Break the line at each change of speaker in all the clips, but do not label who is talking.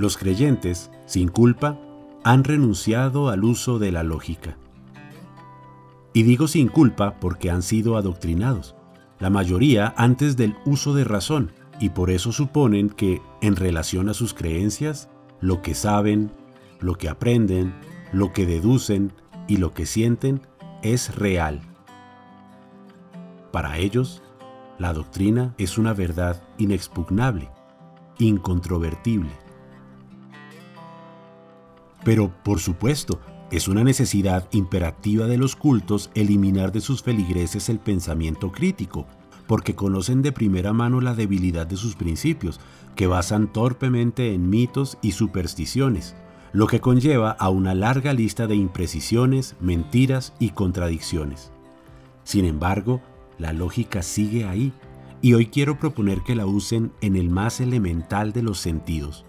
Los creyentes, sin culpa, han renunciado al uso de la lógica. Y digo sin culpa porque han sido adoctrinados, la mayoría antes del uso de razón, y por eso suponen que, en relación a sus creencias, lo que saben, lo que aprenden, lo que deducen y lo que sienten es real. Para ellos, la doctrina es una verdad inexpugnable, incontrovertible. Pero, por supuesto, es una necesidad imperativa de los cultos eliminar de sus feligreses el pensamiento crítico, porque conocen de primera mano la debilidad de sus principios, que basan torpemente en mitos y supersticiones, lo que conlleva a una larga lista de imprecisiones, mentiras y contradicciones. Sin embargo, la lógica sigue ahí, y hoy quiero proponer que la usen en el más elemental de los sentidos,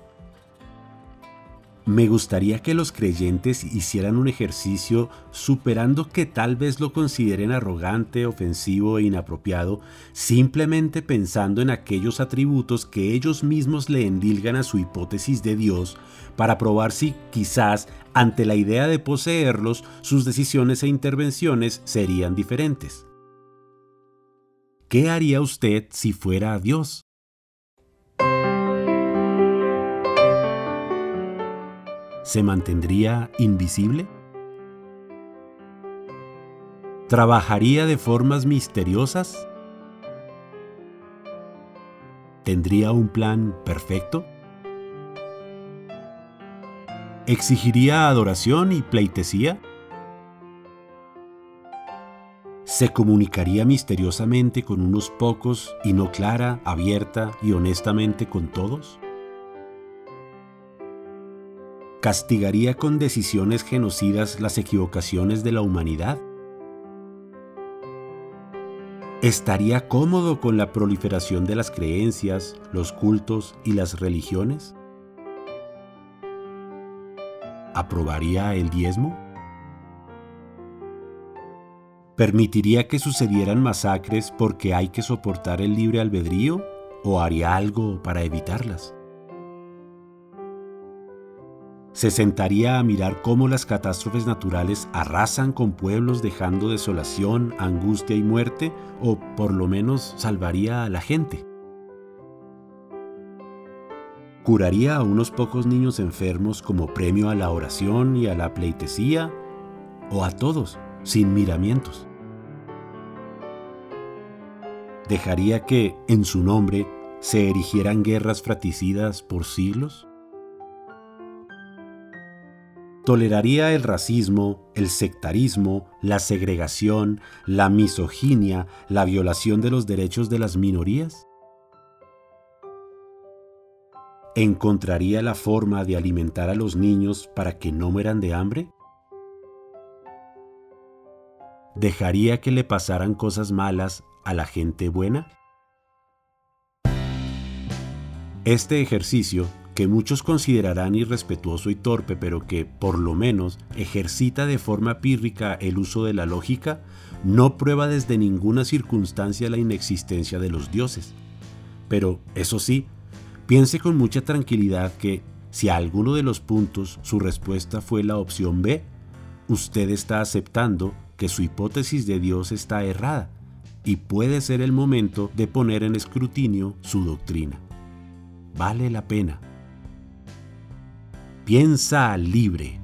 me gustaría que los creyentes hicieran un ejercicio superando que tal vez lo consideren arrogante, ofensivo e inapropiado, simplemente pensando en aquellos atributos que ellos mismos le endilgan a su hipótesis de Dios para probar si quizás ante la idea de poseerlos sus decisiones e intervenciones serían diferentes. ¿Qué haría usted si fuera Dios? Se mantendría invisible? ¿Trabajaría de formas misteriosas? ¿Tendría un plan perfecto? ¿Exigiría adoración y pleitesía? ¿Se comunicaría misteriosamente con unos pocos y no clara, abierta y honestamente con todos? ¿Castigaría con decisiones genocidas las equivocaciones de la humanidad? ¿Estaría cómodo con la proliferación de las creencias, los cultos y las religiones? ¿Aprobaría el diezmo? ¿Permitiría que sucedieran masacres porque hay que soportar el libre albedrío o haría algo para evitarlas? Se sentaría a mirar cómo las catástrofes naturales arrasan con pueblos dejando desolación, angustia y muerte, o por lo menos salvaría a la gente. ¿Curaría a unos pocos niños enfermos como premio a la oración y a la pleitesía? ¿O a todos, sin miramientos? ¿Dejaría que, en su nombre, se erigieran guerras fratricidas por siglos? Toleraría el racismo, el sectarismo, la segregación, la misoginia, la violación de los derechos de las minorías? ¿Encontraría la forma de alimentar a los niños para que no mueran de hambre? ¿Dejaría que le pasaran cosas malas a la gente buena? Este ejercicio que muchos considerarán irrespetuoso y torpe, pero que por lo menos ejercita de forma pírrica el uso de la lógica, no prueba desde ninguna circunstancia la inexistencia de los dioses. Pero, eso sí, piense con mucha tranquilidad que si a alguno de los puntos su respuesta fue la opción B, usted está aceptando que su hipótesis de Dios está errada y puede ser el momento de poner en escrutinio su doctrina. Vale la pena. Piensa libre.